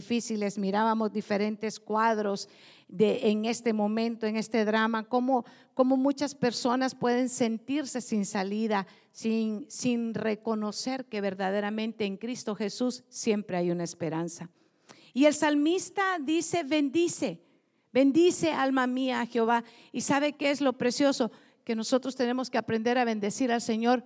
difíciles, mirábamos diferentes cuadros de, en este momento, en este drama, cómo, cómo muchas personas pueden sentirse sin salida, sin, sin reconocer que verdaderamente en Cristo Jesús siempre hay una esperanza. Y el salmista dice, bendice, bendice alma mía a Jehová. ¿Y sabe qué es lo precioso? Que nosotros tenemos que aprender a bendecir al Señor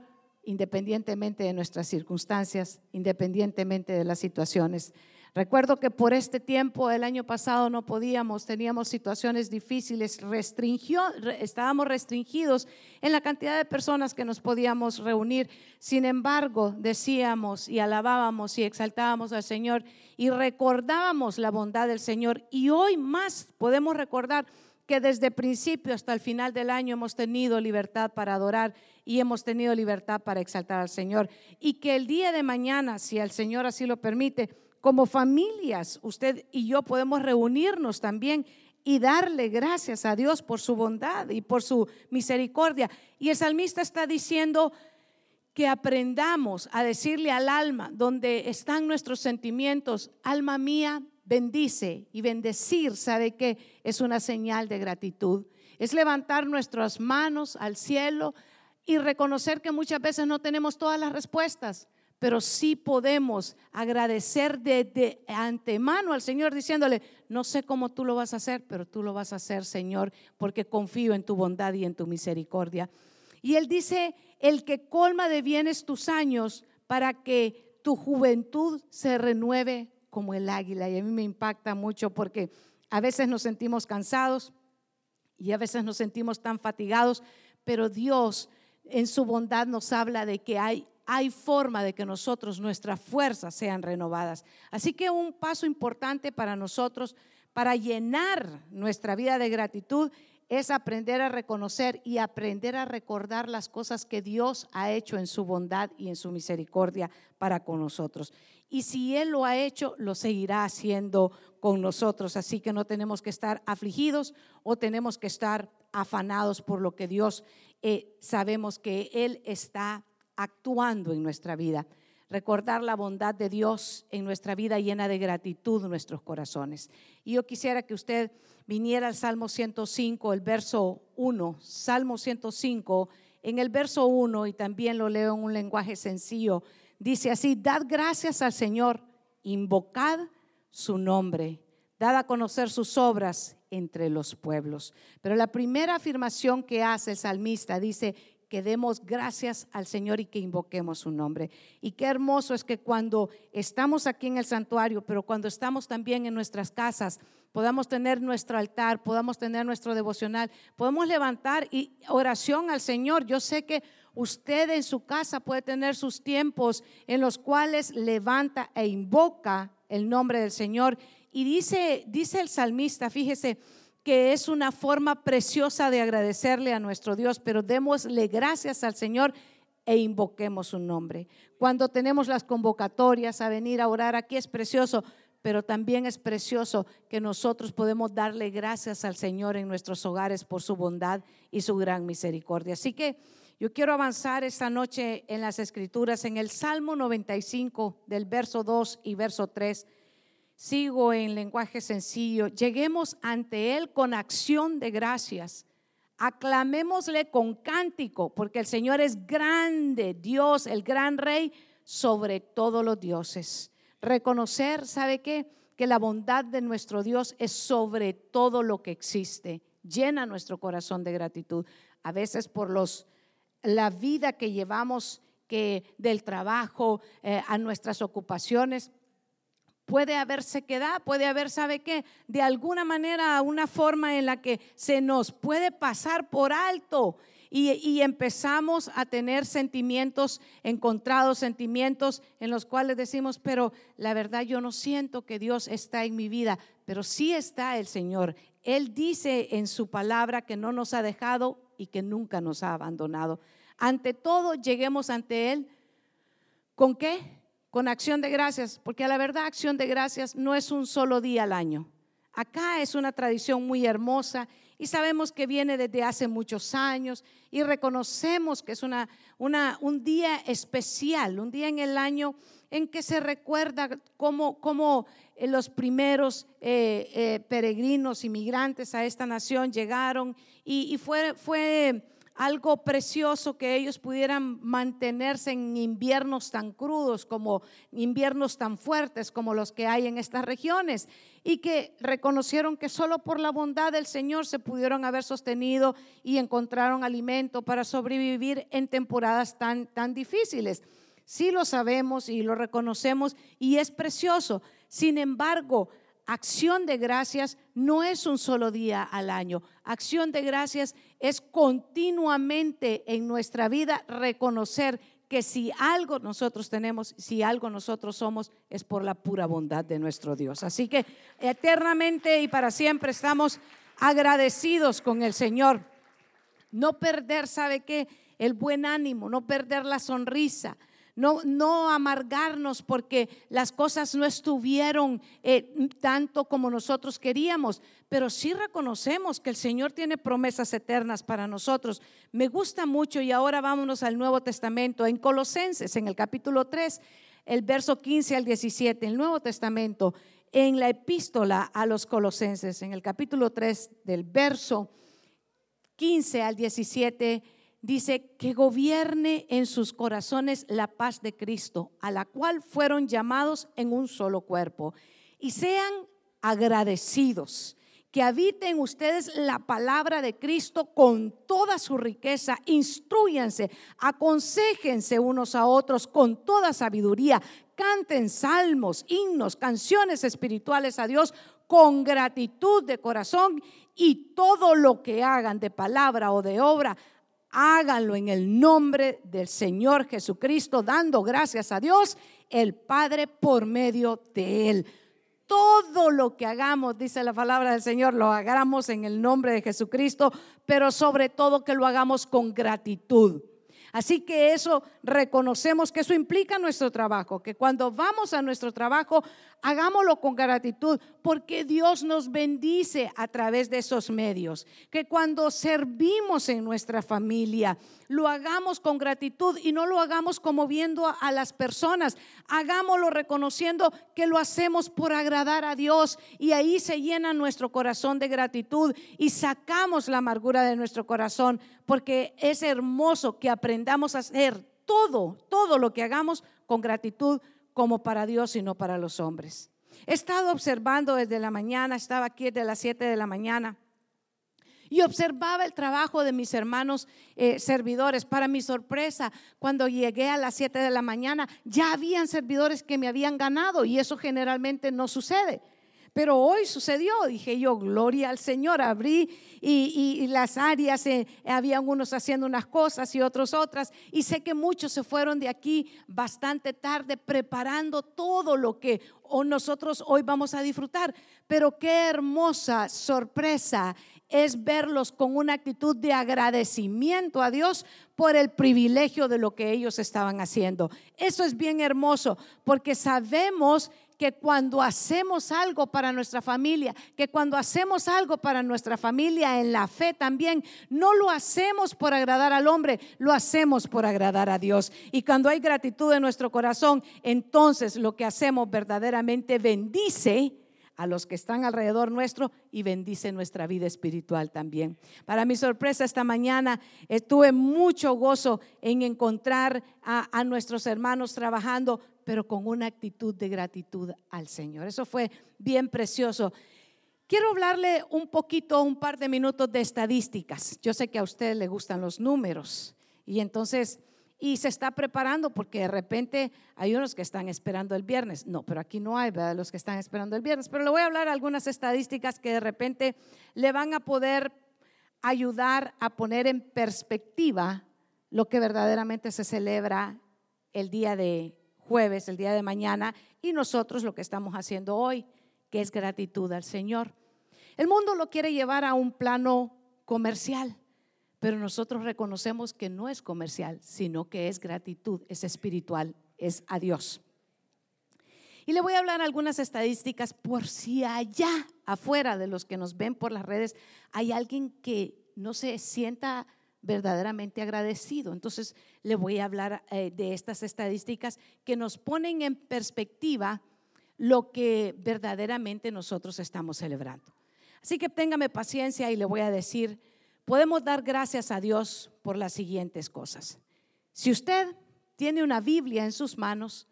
independientemente de nuestras circunstancias, independientemente de las situaciones. Recuerdo que por este tiempo, el año pasado, no podíamos, teníamos situaciones difíciles, restringió, estábamos restringidos en la cantidad de personas que nos podíamos reunir. Sin embargo, decíamos y alabábamos y exaltábamos al Señor y recordábamos la bondad del Señor. Y hoy más podemos recordar que desde principio hasta el final del año hemos tenido libertad para adorar y hemos tenido libertad para exaltar al Señor. Y que el día de mañana, si el Señor así lo permite, como familias, usted y yo podemos reunirnos también y darle gracias a Dios por su bondad y por su misericordia. Y el salmista está diciendo que aprendamos a decirle al alma, donde están nuestros sentimientos, alma mía, bendice. Y bendecir, ¿sabe que Es una señal de gratitud. Es levantar nuestras manos al cielo y reconocer que muchas veces no tenemos todas las respuestas pero sí podemos agradecer de, antemano al Señor diciéndole, no sé cómo tú lo vas a hacer, pero tú lo vas a hacer, Señor, porque confío en tu bondad y en tu misericordia. Y Él dice, el que colma de bienes tus años para que tu juventud se renueve como el águila. Y a mí me impacta mucho porque a veces nos sentimos cansados y a veces nos sentimos tan fatigados, pero Dios en su bondad nos habla de que hay hay forma de que nosotros, nuestras fuerzas sean renovadas. Así que un paso importante para nosotros, para llenar nuestra vida de gratitud, es aprender a reconocer y aprender a recordar las cosas que Dios ha hecho en su bondad y en su misericordia para con nosotros. Y si Él lo ha hecho, lo seguirá haciendo con nosotros. Así que no tenemos que estar afligidos o tenemos que estar afanados por lo que Dios eh, sabemos que Él está actuando en nuestra vida. Recordar la bondad de Dios en nuestra vida llena de gratitud nuestros corazones. Y yo quisiera que usted viniera al Salmo 105, el verso 1. Salmo 105, en el verso 1, y también lo leo en un lenguaje sencillo, dice así, dad gracias al Señor, invocad su nombre, dad a conocer sus obras entre los pueblos. Pero la primera afirmación que hace el salmista dice, que demos gracias al Señor y que invoquemos su nombre. Y qué hermoso es que cuando estamos aquí en el santuario, pero cuando estamos también en nuestras casas, podamos tener nuestro altar, podamos tener nuestro devocional, podemos levantar y oración al Señor. Yo sé que usted en su casa puede tener sus tiempos en los cuales levanta e invoca el nombre del Señor. Y dice, dice el salmista, fíjese, que es una forma preciosa de agradecerle a nuestro Dios, pero démosle gracias al Señor e invoquemos su nombre. Cuando tenemos las convocatorias a venir a orar, aquí es precioso, pero también es precioso que nosotros podemos darle gracias al Señor en nuestros hogares por su bondad y su gran misericordia. Así que yo quiero avanzar esta noche en las escrituras, en el Salmo 95 del verso 2 y verso 3 sigo en lenguaje sencillo, lleguemos ante Él con acción de gracias. Aclamémosle con cántico, porque el Señor es grande, Dios, el gran Rey, sobre todos los dioses. Reconocer, ¿sabe qué? Que la bondad de nuestro Dios es sobre todo lo que existe. Llena nuestro corazón de gratitud. A veces por los, la vida que llevamos que del trabajo eh, a nuestras ocupaciones, Puede haber sequedad, puede haber, ¿sabe qué? De alguna manera, una forma en la que se nos puede pasar por alto y, empezamos a tener sentimientos encontrados, sentimientos en los cuales decimos, pero la verdad yo no siento que Dios está en mi vida, pero sí está el Señor. Él dice en su palabra que no nos ha dejado y que nunca nos ha abandonado. Ante todo, lleguemos ante Él. ¿Con qué? Con acción de gracias, porque a la verdad acción de gracias no es un solo día al año. Acá es una tradición muy hermosa y sabemos que viene desde hace muchos años y reconocemos que es una, un día especial, un día en el año en que se recuerda cómo, cómo eh, los primeros eh, eh, peregrinos, inmigrantes a esta nación llegaron y, y fue, fue algo precioso que ellos pudieran mantenerse en inviernos tan crudos como inviernos tan fuertes como los que hay en estas regiones y que reconocieron que solo por la bondad del Señor se pudieron haber sostenido y encontraron alimento para sobrevivir en temporadas tan, tan difíciles. Sí lo sabemos y lo reconocemos y es precioso. Sin embargo, acción de gracias no es un solo día al año. Acción de gracias es continuamente en nuestra vida reconocer que si algo nosotros tenemos, si algo nosotros somos, es por la pura bondad de nuestro Dios. Así que eternamente y para siempre estamos agradecidos con el Señor. No perder, ¿sabe qué? El buen ánimo, no perder la sonrisa no, no amargarnos porque las cosas no estuvieron eh, tanto como nosotros queríamos, pero sí reconocemos que el Señor tiene promesas eternas para nosotros. Me gusta mucho y ahora vámonos al Nuevo Testamento, en Colosenses, en el capítulo 3, el verso 15 al 17, el Nuevo Testamento, en la epístola a los Colosenses, en el capítulo 3, del verso 15 al 17 dice que gobierne en sus corazones la paz de Cristo, a la cual fueron llamados en un solo cuerpo, y sean agradecidos. Que habiten ustedes la palabra de Cristo con toda su riqueza. Instruyanse, aconsejense unos a otros con toda sabiduría. Canten salmos, himnos, canciones espirituales a Dios con gratitud de corazón y todo lo que hagan de palabra o de obra háganlo en el nombre del Señor Jesucristo, dando gracias a Dios, el Padre, por medio de Él. Todo lo que hagamos, dice la palabra del Señor, lo hagamos en el nombre de Jesucristo, pero sobre todo que lo hagamos con gratitud. Así que eso reconocemos que eso implica nuestro trabajo, que cuando vamos a nuestro trabajo, hagámoslo con gratitud, porque Dios nos bendice a través de esos medios, que cuando servimos en nuestra familia, lo hagamos con gratitud y no lo hagamos como viendo a, las personas, hagámoslo reconociendo que lo hacemos por agradar a Dios y ahí se llena nuestro corazón de gratitud y sacamos la amargura de nuestro corazón, porque es hermoso que aprendamos a hacer todo, todo lo que hagamos con gratitud como para Dios y no para los hombres. He estado observando desde la mañana, estaba aquí desde las 7 de la mañana y observaba el trabajo de mis hermanos eh, servidores. Para mi sorpresa, cuando llegué a las 7 de la mañana, ya habían servidores que me habían ganado y eso generalmente no sucede. Pero hoy sucedió, dije yo, gloria al Señor, abrí y, las áreas, eh, habían unos haciendo unas cosas y otros otras, y sé que muchos se fueron de aquí bastante tarde preparando todo lo que nosotros hoy vamos a disfrutar. Pero qué hermosa sorpresa es verlos con una actitud de agradecimiento a Dios por el privilegio de lo que ellos estaban haciendo. Eso es bien hermoso porque sabemos que cuando hacemos algo para nuestra familia, que cuando hacemos algo para nuestra familia en la fe también, no lo hacemos por agradar al hombre, lo hacemos por agradar a Dios. Y cuando hay gratitud en nuestro corazón, entonces lo que hacemos verdaderamente bendice a los que están alrededor nuestro y bendice nuestra vida espiritual también. Para mi sorpresa esta mañana estuve mucho gozo en encontrar a, a nuestros hermanos trabajando pero con una actitud de gratitud al Señor. Eso fue bien precioso. Quiero hablarle un poquito, un par de minutos de estadísticas. Yo sé que a usted le gustan los números y entonces, y se está preparando porque de repente hay unos que están esperando el viernes. No, pero aquí no hay, ¿verdad? Los que están esperando el viernes. Pero le voy a hablar algunas estadísticas que de repente le van a poder ayudar a poner en perspectiva lo que verdaderamente se celebra el día de jueves, el día de mañana, y nosotros lo que estamos haciendo hoy, que es gratitud al Señor. El mundo lo quiere llevar a un plano comercial, pero nosotros reconocemos que no es comercial, sino que es gratitud, es espiritual, es a Dios. Y le voy a hablar algunas estadísticas por si allá afuera de los que nos ven por las redes, hay alguien que no se sienta verdaderamente agradecido. Entonces le voy a hablar eh, de estas estadísticas que nos ponen en perspectiva lo que verdaderamente nosotros estamos celebrando. Así que téngame paciencia y le voy a decir, podemos dar gracias a Dios por las siguientes cosas. Si usted tiene una Biblia en sus manos,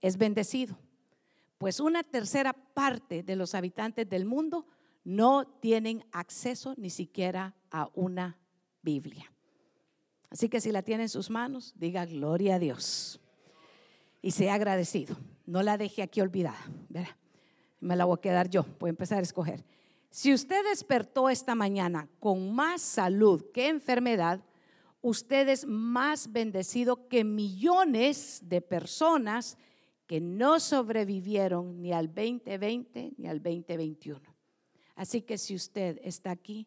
es bendecido, pues una tercera parte de los habitantes del mundo no tienen acceso ni siquiera a una Biblia. Así que si la tiene en sus manos, diga gloria a Dios y sea agradecido. No la deje aquí olvidada. Me la voy a quedar yo. Voy a empezar a escoger. Si usted despertó esta mañana con más salud que enfermedad, usted es más bendecido que millones de personas que no sobrevivieron ni al 2020 ni al 2021. Así que si usted está aquí,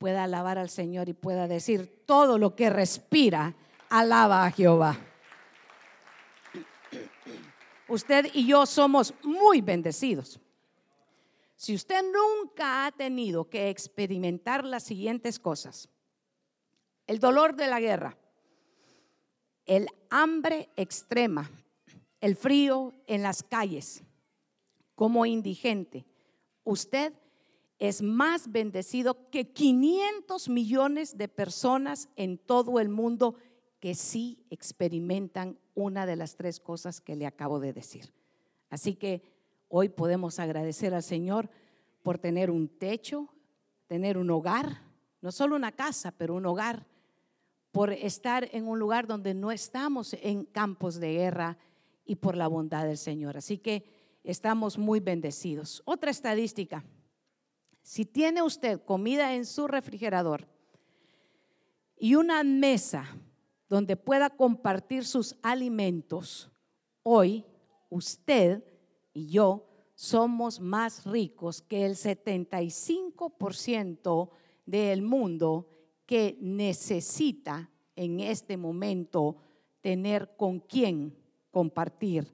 pueda alabar al Señor y pueda decir todo lo que respira, alaba a Jehová. Usted y yo somos muy bendecidos. Si usted nunca ha tenido que experimentar las siguientes cosas, el dolor de la guerra, el hambre extrema, el frío en las calles, como indigente, usted es más bendecido que 500 millones de personas en todo el mundo que sí experimentan una de las tres cosas que le acabo de decir. Así que hoy podemos agradecer al Señor por tener un techo, tener un hogar, no solo una casa, pero un hogar por estar en un lugar donde no estamos en campos de guerra y por la bondad del Señor. Así que estamos muy bendecidos. Otra estadística, si tiene usted comida en su refrigerador y una mesa donde pueda compartir sus alimentos, hoy usted y yo somos más ricos que el 75% del mundo que necesita en este momento tener con quién compartir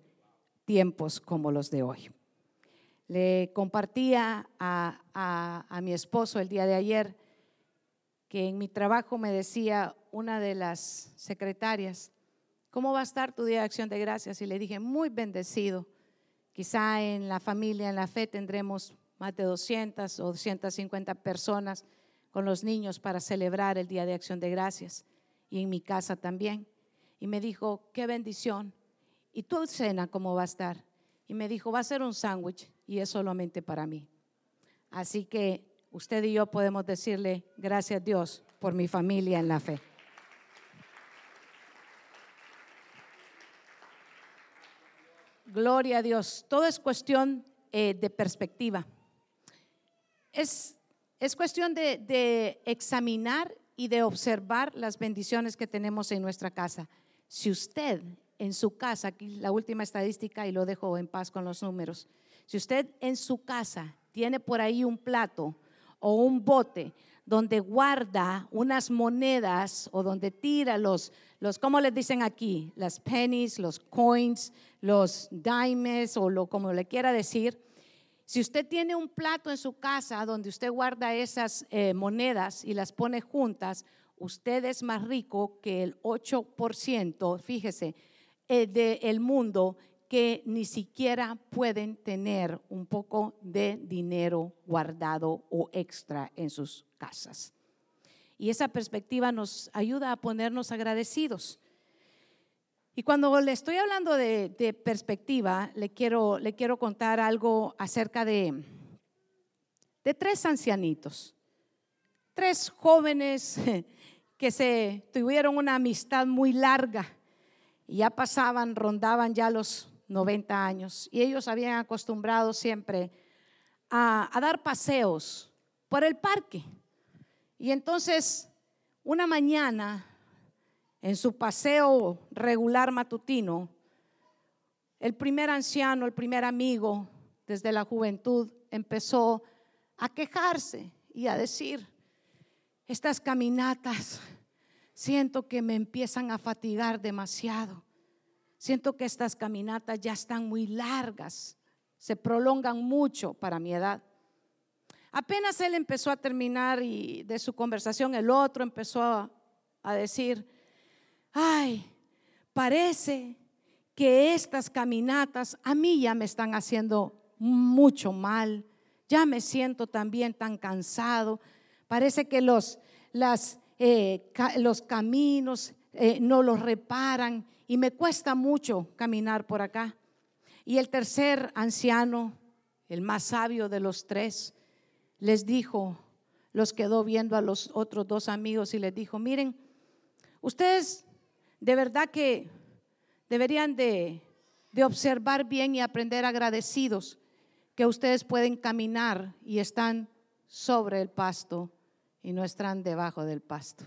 tiempos como los de hoy. Le compartía a, mi esposo el día de ayer que en mi trabajo me decía una de las secretarias, ¿cómo va a estar tu día de acción de gracias? Y le dije, muy bendecido. Quizá en la familia, en la fe, tendremos más de 200 o 250 personas con los niños para celebrar el Día de Acción de Gracias y en mi casa también. Y me dijo, qué bendición. ¿Y tu cena cómo va a estar? Y me dijo, va a ser un sándwich y es solamente para mí. Así que usted y yo podemos decirle, gracias a Dios por mi familia en la fe. Gloria a Dios. Todo es cuestión eh, de perspectiva. Es es cuestión de, examinar y de observar las bendiciones que tenemos en nuestra casa. Si usted en su casa, aquí la última estadística y lo dejo en paz con los números, si usted en su casa tiene por ahí un plato o un bote donde guarda unas monedas o donde tira los, los ¿cómo les dicen aquí? Las pennies, los coins, los dimes o lo como le quiera decir, si usted tiene un plato en su casa donde usted guarda esas eh, monedas y las pone juntas, usted es más rico que el 8%, fíjese, eh, del mundo que ni siquiera pueden tener un poco de dinero guardado o extra en sus casas. Y esa perspectiva nos ayuda a ponernos agradecidos. Y cuando le estoy hablando de, perspectiva, le quiero, le quiero contar algo acerca de, de tres ancianitos, tres jóvenes que se tuvieron una amistad muy larga y ya pasaban, rondaban ya los 90 años y ellos habían acostumbrado siempre a, a dar paseos por el parque. Y entonces, una mañana, en su paseo regular matutino, el primer anciano, el primer amigo desde la juventud empezó a quejarse y a decir, estas caminatas siento que me empiezan a fatigar demasiado. Siento que estas caminatas ya están muy largas, se prolongan mucho para mi edad. Apenas él empezó a terminar y de su conversación, el otro empezó a, decir, ay, parece que estas caminatas a mí ya me están haciendo mucho mal, ya me siento también tan cansado, parece que los, eh, los caminos eh, no los reparan y me cuesta mucho caminar por acá. Y el tercer anciano, el más sabio de los tres, les dijo, los quedó viendo a los otros dos amigos y les dijo, miren, ustedes de verdad que deberían de, de observar bien y aprender agradecidos que ustedes pueden caminar y están sobre el pasto y no están debajo del pasto.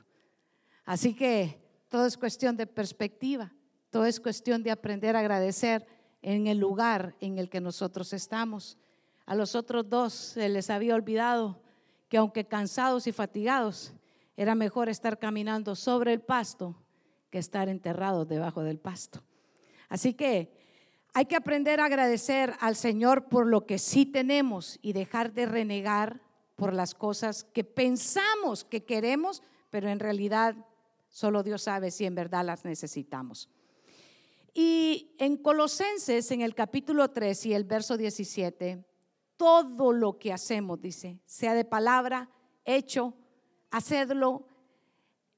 Así que todo es cuestión de perspectiva, todo es cuestión de aprender a agradecer en el lugar en el que nosotros estamos. A los otros dos se les había olvidado que aunque cansados y fatigados, era mejor estar caminando sobre el pasto que estar enterrados debajo del pasto. Así que hay que aprender a agradecer al Señor por lo que sí tenemos y dejar de renegar por las cosas que pensamos que queremos, pero en realidad solo Dios sabe si en verdad las necesitamos. Y en Colosenses, en el capítulo 3 y el verso 17, todo lo que hacemos, dice, sea de palabra, hecho, hacedlo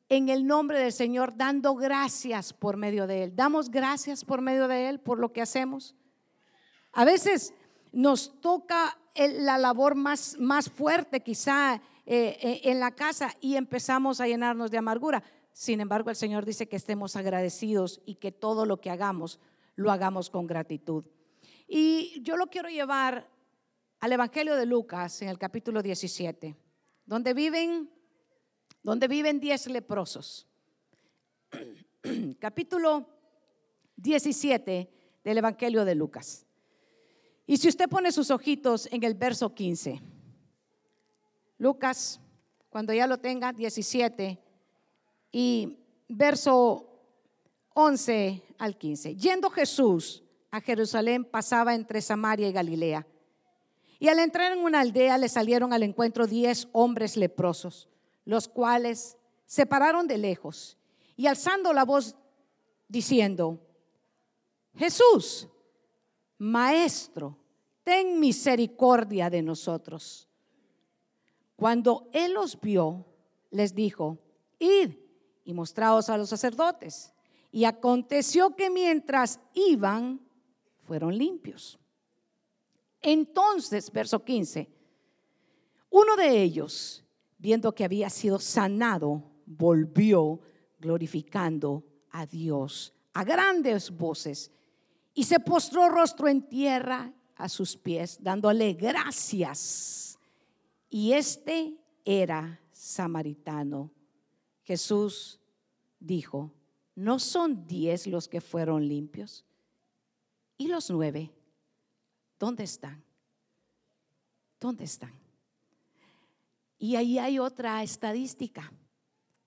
en el nombre del Señor, dando gracias por medio de Él. Damos gracias por medio de Él por lo que hacemos. A veces nos toca la labor más, más fuerte quizá eh, eh, en la casa y empezamos a llenarnos de amargura. Sin embargo, el Señor dice que estemos agradecidos y que todo lo que hagamos lo hagamos con gratitud. Y yo lo quiero llevar al Evangelio de Lucas en el capítulo 17, donde viven donde viven diez leprosos. Capítulo 17 del Evangelio de Lucas. Y si usted pone sus ojitos en el verso 15, Lucas, cuando ya lo tenga, 17, y verso 11 al 15. Yendo Jesús a Jerusalén, pasaba entre Samaria y Galilea. Y al entrar en una aldea le salieron al encuentro diez hombres leprosos los cuales se pararon de lejos y alzando la voz diciendo, Jesús, Maestro, ten misericordia de nosotros. Cuando él los vio, les dijo, id y mostraos a los sacerdotes. Y aconteció que mientras iban, fueron limpios. Entonces, verso 15, uno de ellos, viendo que había sido sanado, volvió glorificando a Dios a grandes voces y se postró rostro en tierra a sus pies, dándole gracias. Y este era samaritano. Jesús dijo, ¿no son diez los que fueron limpios? ¿Y los nueve? ¿Dónde están? ¿Dónde están? Y ahí hay otra estadística.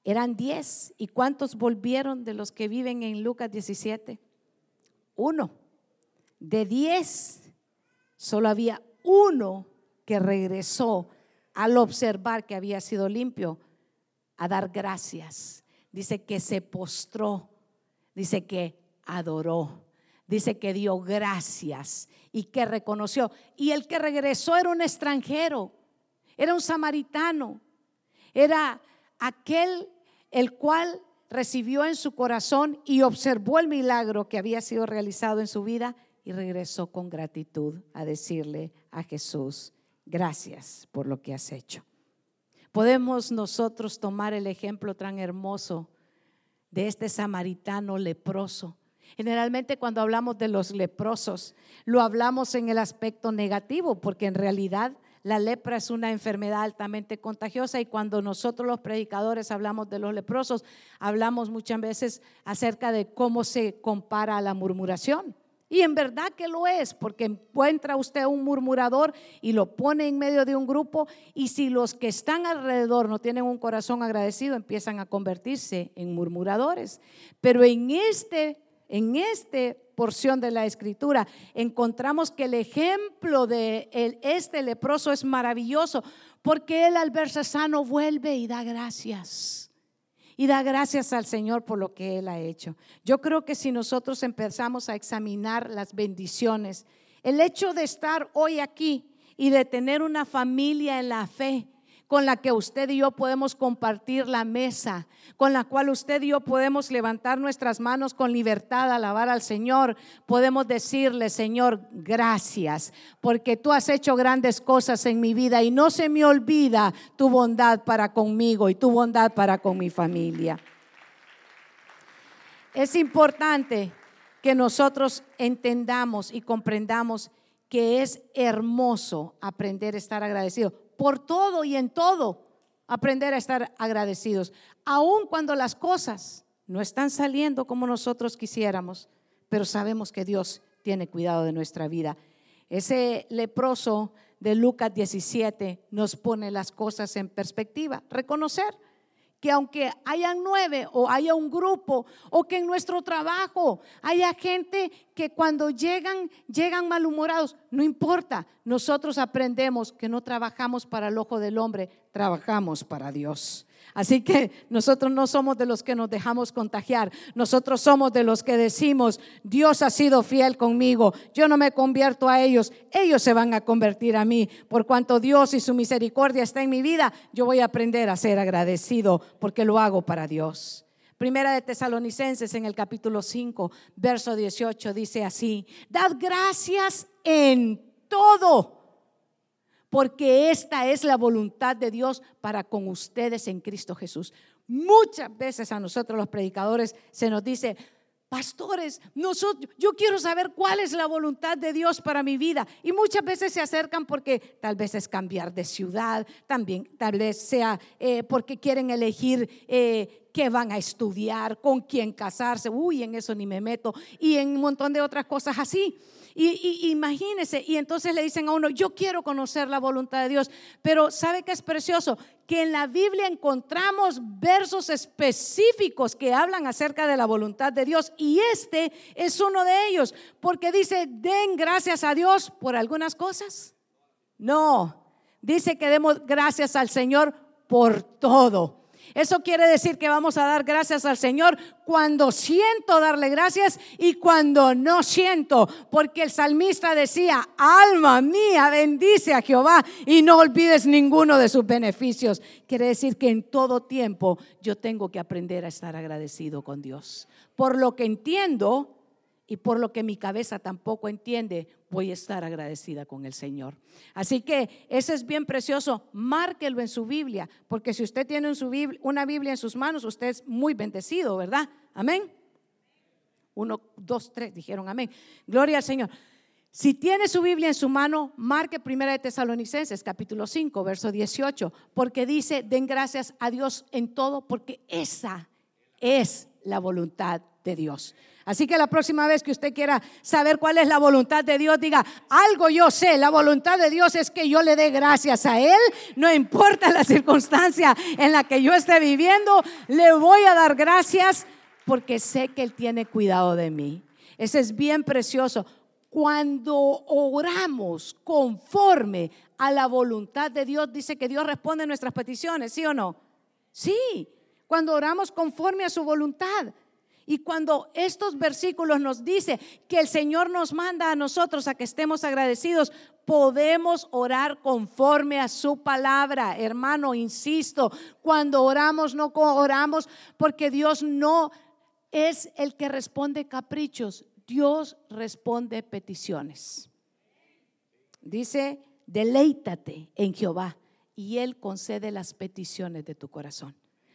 Eran 10. ¿Y cuántos volvieron de los que viven en Lucas 17? Uno. De 10, solo había uno que regresó al observar que había sido limpio a dar gracias. Dice que se postró, dice que adoró, dice que dio gracias y que reconoció. Y el que regresó era un extranjero era un samaritano. Era aquel el cual recibió en su corazón y observó el milagro que había sido realizado en su vida y regresó con gratitud a decirle a Jesús, gracias por lo que has hecho. Podemos nosotros tomar el ejemplo tan hermoso de este samaritano leproso. Generalmente cuando hablamos de los leprosos, lo hablamos en el aspecto negativo, porque en realidad la lepra es una enfermedad altamente contagiosa y cuando nosotros los predicadores hablamos de los leprosos, hablamos muchas veces acerca de cómo se compara a la murmuración. Y en verdad que lo es, porque encuentra usted un murmurador y lo pone en medio de un grupo y si los que están alrededor no tienen un corazón agradecido, empiezan a convertirse en murmuradores. Pero en este en esta porción de la escritura, encontramos que el ejemplo de este leproso es maravilloso, porque él al verse sano vuelve y da gracias. Y da gracias al Señor por lo que Él ha hecho. Yo creo que si nosotros empezamos a examinar las bendiciones, el hecho de estar hoy aquí y de tener una familia en la fe, con la que usted y yo podemos compartir la mesa, con la cual usted y yo podemos levantar nuestras manos con libertad, alabar al Señor. Podemos decirle, Señor, gracias, porque tú has hecho grandes cosas en mi vida y no se me olvida tu bondad para conmigo y tu bondad para con mi familia. Es importante que nosotros entendamos y comprendamos que es hermoso aprender a estar agradecido por todo y en todo aprender a estar agradecidos, aun cuando las cosas no están saliendo como nosotros quisiéramos, pero sabemos que Dios tiene cuidado de nuestra vida. Ese leproso de Lucas 17 nos pone las cosas en perspectiva. Reconocer que aunque haya nueve o haya un grupo o que en nuestro trabajo haya gente que cuando llegan, llegan malhumorados, no importa, nosotros aprendemos que no trabajamos para el ojo del hombre, trabajamos para Dios. Así que nosotros no somos de los que nos dejamos contagiar, nosotros somos de los que decimos, Dios ha sido fiel conmigo, yo no me convierto a ellos, ellos se van a convertir a mí. Por cuanto Dios y su misericordia está en mi vida, yo voy a aprender a ser agradecido porque lo hago para Dios. Primera de Tesalonicenses en el capítulo 5, verso 18 dice así, dad gracias en todo porque esta es la voluntad de Dios para con ustedes en Cristo Jesús. Muchas veces a nosotros los predicadores se nos dice, pastores, nosotros, yo quiero saber cuál es la voluntad de Dios para mi vida. Y muchas veces se acercan porque tal vez es cambiar de ciudad, también tal vez sea eh, porque quieren elegir eh, qué van a estudiar, con quién casarse, uy, en eso ni me meto, y en un montón de otras cosas así. Y, imagínese, y entonces le dicen a uno, yo quiero conocer la voluntad de Dios, pero ¿sabe qué es precioso? Que en la Biblia encontramos versos específicos que hablan acerca de la voluntad de Dios y este es uno de ellos, porque dice, den gracias a Dios por algunas cosas. No, dice que demos gracias al Señor por todo. Eso quiere decir que vamos a dar gracias al Señor cuando siento darle gracias y cuando no siento. Porque el salmista decía, alma mía, bendice a Jehová y no olvides ninguno de sus beneficios. Quiere decir que en todo tiempo yo tengo que aprender a estar agradecido con Dios. Por lo que entiendo y por lo que mi cabeza tampoco entiende, voy a estar agradecida con el Señor. Así que ese es bien precioso, márquelo en su Biblia, porque si usted tiene una Biblia en sus manos, usted es muy bendecido, ¿verdad? Amén. Uno, dos, tres, dijeron amén. Gloria al Señor. Si tiene su Biblia en su mano, marque Primera de Tesalonicenses, capítulo 5, verso 18, porque dice, den gracias a Dios en todo, porque esa es la voluntad de Dios. Así que la próxima vez que usted quiera saber cuál es la voluntad de Dios, diga, algo yo sé, la voluntad de Dios es que yo le dé gracias a Él, no importa la circunstancia en la que yo esté viviendo, le voy a dar gracias porque sé que Él tiene cuidado de mí. Ese es bien precioso. Cuando oramos conforme a la voluntad de Dios, dice que Dios responde a nuestras peticiones, ¿sí o no? Sí, cuando oramos conforme a su voluntad. Y cuando estos versículos nos dice que el Señor nos manda a nosotros a que estemos agradecidos, podemos orar conforme a su palabra. Hermano, insisto, cuando oramos no oramos porque Dios no es el que responde caprichos, Dios responde peticiones. Dice, deleítate en Jehová y Él concede las peticiones de tu corazón.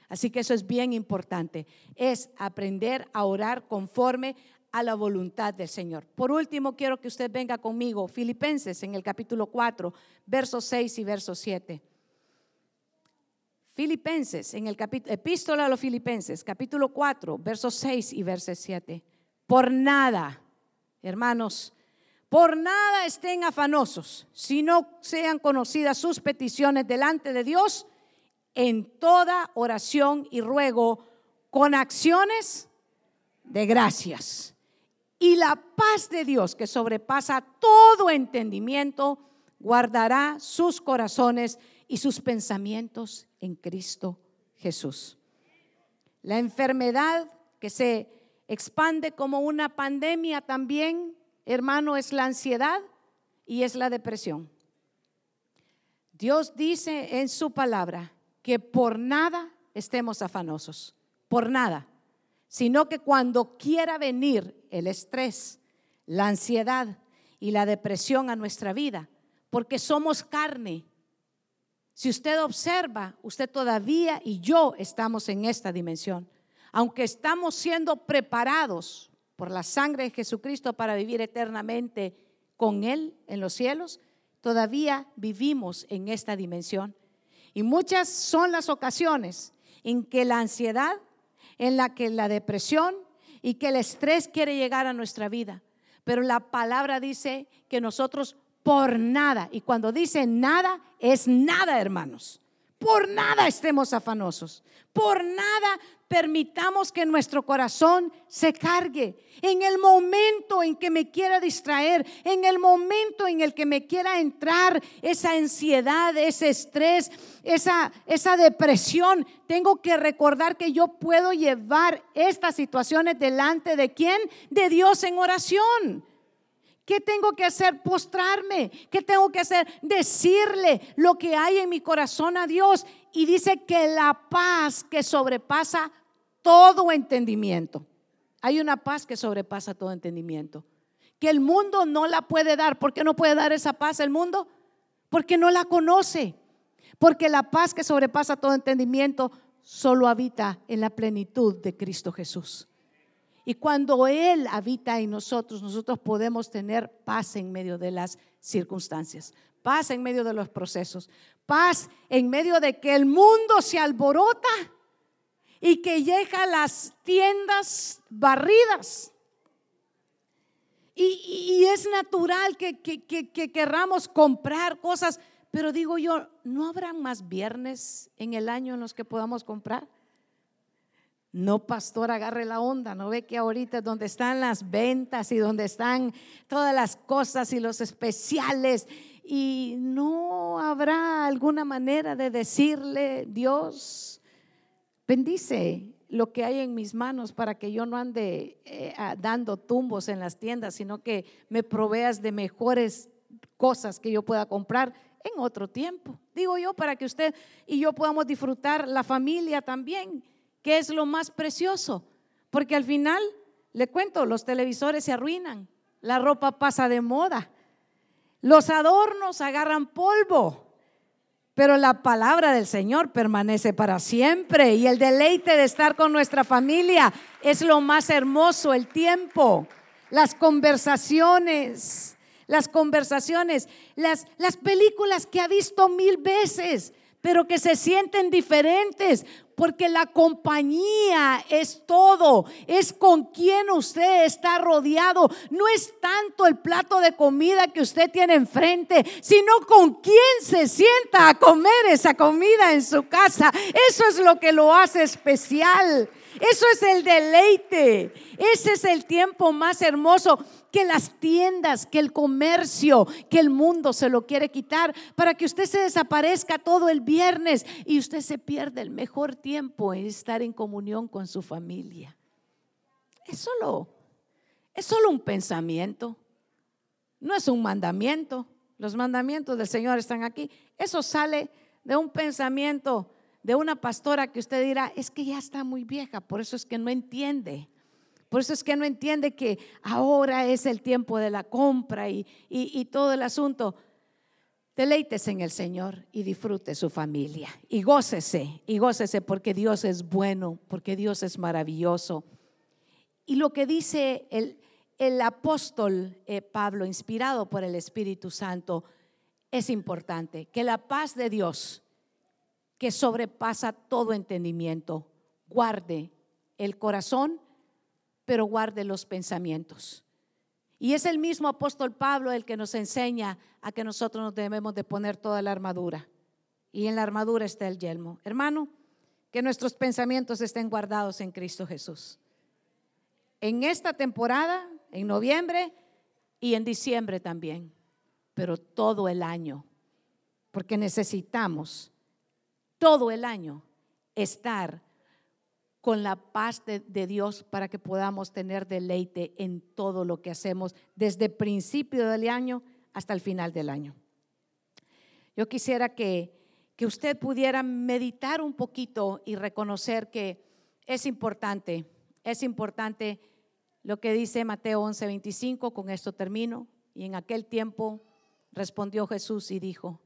Así que eso es bien importante, es aprender a orar conforme a la voluntad del Señor. Por último, quiero que usted venga conmigo, Filipenses en el capítulo 4, versos 6 y verso 7. Filipenses, en el capítulo, epístola a los Filipenses, capítulo 4, versos 6 y verso 7. Por nada, hermanos, por nada estén afanosos, si no sean conocidas sus peticiones delante de Dios en toda oración y ruego con acciones de gracias. Y la paz de Dios, que sobrepasa todo entendimiento, guardará sus corazones y sus pensamientos en Cristo Jesús. La enfermedad que se expande como una pandemia también, hermano, es la ansiedad y es la depresión. Dios dice en su palabra que por nada estemos afanosos, por nada, sino que cuando quiera venir el estrés, la ansiedad y la depresión a nuestra vida, porque somos carne. Si usted observa, usted todavía y yo estamos en esta dimensión. Aunque estamos siendo preparados por la sangre de Jesucristo para vivir eternamente con Él en los cielos, todavía vivimos en esta dimensión. Y muchas son las ocasiones en que la ansiedad, en la que la depresión y que el estrés quiere llegar a nuestra vida. Pero la palabra dice que nosotros por nada, y cuando dice nada, es nada, hermanos. Por nada estemos afanosos. Por nada permitamos que nuestro corazón se cargue. En el momento en que me quiera distraer, en el momento en el que me quiera entrar esa ansiedad, ese estrés, esa, esa depresión, tengo que recordar que yo puedo llevar estas situaciones delante de quién? De Dios en oración. ¿Qué tengo que hacer? Postrarme. ¿Qué tengo que hacer? Decirle lo que hay en mi corazón a Dios. Y dice que la paz que sobrepasa todo entendimiento. Hay una paz que sobrepasa todo entendimiento. Que el mundo no la puede dar. ¿Por qué no puede dar esa paz el mundo? Porque no la conoce. Porque la paz que sobrepasa todo entendimiento solo habita en la plenitud de Cristo Jesús. Y cuando Él habita en nosotros, nosotros podemos tener paz en medio de las circunstancias, paz en medio de los procesos, paz en medio de que el mundo se alborota y que llega las tiendas barridas. Y, es natural que, que, que querramos comprar cosas, pero digo yo, ¿no habrá más viernes en el año en los que podamos comprar? No, pastor, agarre la onda. No ve que ahorita donde están las ventas y donde están todas las cosas y los especiales. Y no habrá alguna manera de decirle, Dios, bendice lo que hay en mis manos para que yo no ande eh, dando tumbos en las tiendas, sino que me proveas de mejores cosas que yo pueda comprar en otro tiempo. Digo yo, para que usted y yo podamos disfrutar la familia también ¿Qué es lo más precioso? Porque al final, le cuento, los televisores se arruinan, la ropa pasa de moda, los adornos agarran polvo, pero la palabra del Señor permanece para siempre y el deleite de estar con nuestra familia es lo más hermoso, el tiempo, las conversaciones, las conversaciones, las, las películas que ha visto mil veces, pero que se sienten diferentes porque la compañía es todo, es con quien usted está rodeado. No es tanto el plato de comida que usted tiene enfrente, sino con quién se sienta a comer esa comida en su casa. Eso es lo que lo hace especial. Eso es el deleite. Ese es el tiempo más hermoso que las tiendas, que el comercio, que el mundo se lo quiere quitar para que usted se desaparezca todo el viernes y usted se pierde el mejor tiempo en estar en comunión con su familia. Es solo, es solo un pensamiento, no es un mandamiento. Los mandamientos del Señor están aquí. Eso sale de un pensamiento de una pastora que usted dirá, es que ya está muy vieja, por eso es que no entiende. Por eso es que no entiende que ahora es el tiempo de la compra y, y, todo el asunto. Deleítese en el Señor y disfrute su familia. Y gócese, y gócese porque Dios es bueno, porque Dios es maravilloso. Y lo que dice el, el apóstol eh, Pablo, inspirado por el Espíritu Santo, es importante. Que la paz de Dios, que sobrepasa todo entendimiento, guarde el corazón pero guarde los pensamientos. Y es el mismo apóstol Pablo el que nos enseña a que nosotros nos debemos de poner toda la armadura. Y en la armadura está el yelmo. Hermano, que nuestros pensamientos estén guardados en Cristo Jesús. En esta temporada en noviembre y en diciembre también, pero todo el año, porque necesitamos todo el año estar con la paz de, Dios para que podamos tener deleite en todo lo que hacemos desde el principio del año hasta el final del año. Yo quisiera que, que usted pudiera meditar un poquito y reconocer que es importante, es importante lo que dice Mateo 11:25, con esto termino, y en aquel tiempo respondió Jesús y dijo,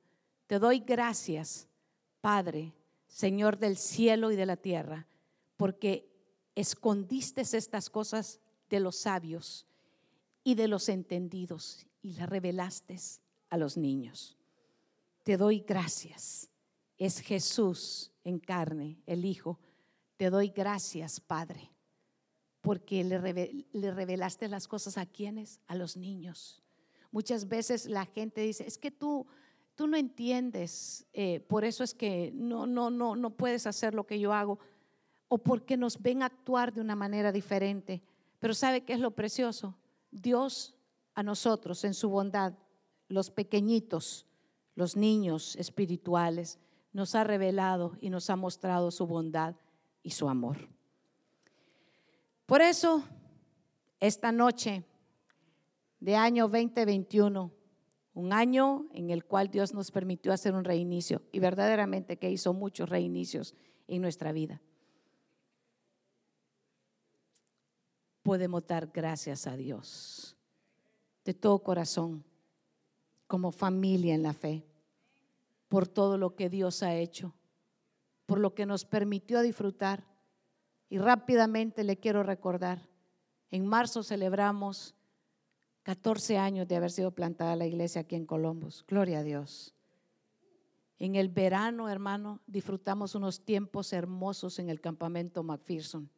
te doy gracias, Padre, Señor del cielo y de la tierra porque escondiste estas cosas de los sabios y de los entendidos y las revelaste a los niños. Te doy gracias. Es Jesús en carne, el Hijo. Te doy gracias, Padre, porque le, revelaste las cosas a quienes, a los niños. Muchas veces la gente dice, es que tú, tú no entiendes, eh, por eso es que no, no, no, no puedes hacer lo que yo hago o porque nos ven actuar de una manera diferente. Pero ¿sabe qué es lo precioso? Dios a nosotros en su bondad, los pequeñitos, los niños espirituales, nos ha revelado y nos ha mostrado su bondad y su amor. Por eso, esta noche de año 2021, un año en el cual Dios nos permitió hacer un reinicio y verdaderamente que hizo muchos reinicios en nuestra vida. podemos dar gracias a Dios de todo corazón, como familia en la fe, por todo lo que Dios ha hecho, por lo que nos permitió disfrutar. Y rápidamente le quiero recordar, en marzo celebramos 14 años de haber sido plantada la iglesia aquí en Columbus. Gloria a Dios. En el verano, hermano, disfrutamos unos tiempos hermosos en el campamento McPherson,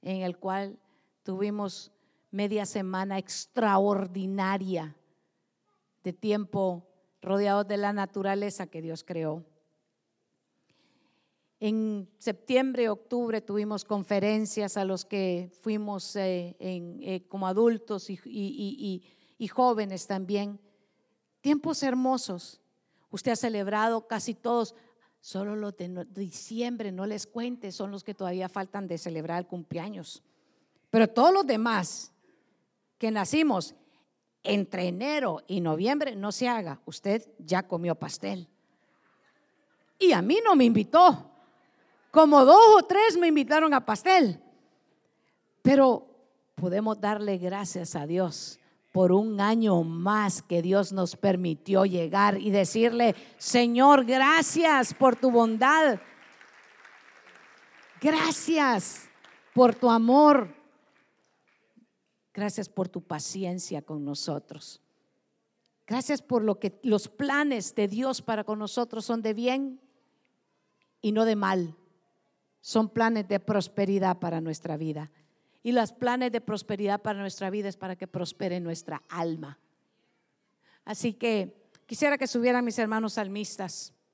en el cual Tuvimos media semana extraordinaria de tiempo rodeados de la naturaleza que Dios creó. En septiembre, octubre tuvimos conferencias a los que fuimos eh, eh, como adultos y, y jóvenes también. Tiempos hermosos. Usted ha celebrado casi todos, solo los de diciembre, no les cuente, son los que todavía faltan de celebrar el cumpleaños. Pero todos los demás que nacimos entre enero y noviembre, no se haga, usted ya comió pastel. Y a mí no me invitó. Como dos o tres me invitaron a pastel. Pero podemos darle gracias a Dios por un año más que Dios nos permitió llegar y decirle, Señor, gracias por tu bondad. Gracias por tu amor. Gracias por tu paciencia con nosotros. Gracias por lo que los planes de Dios para con nosotros son de bien y no de mal. Son planes de prosperidad para nuestra vida. Y los planes de prosperidad para nuestra vida es para que prospere nuestra alma. Así que quisiera que subieran mis hermanos salmistas.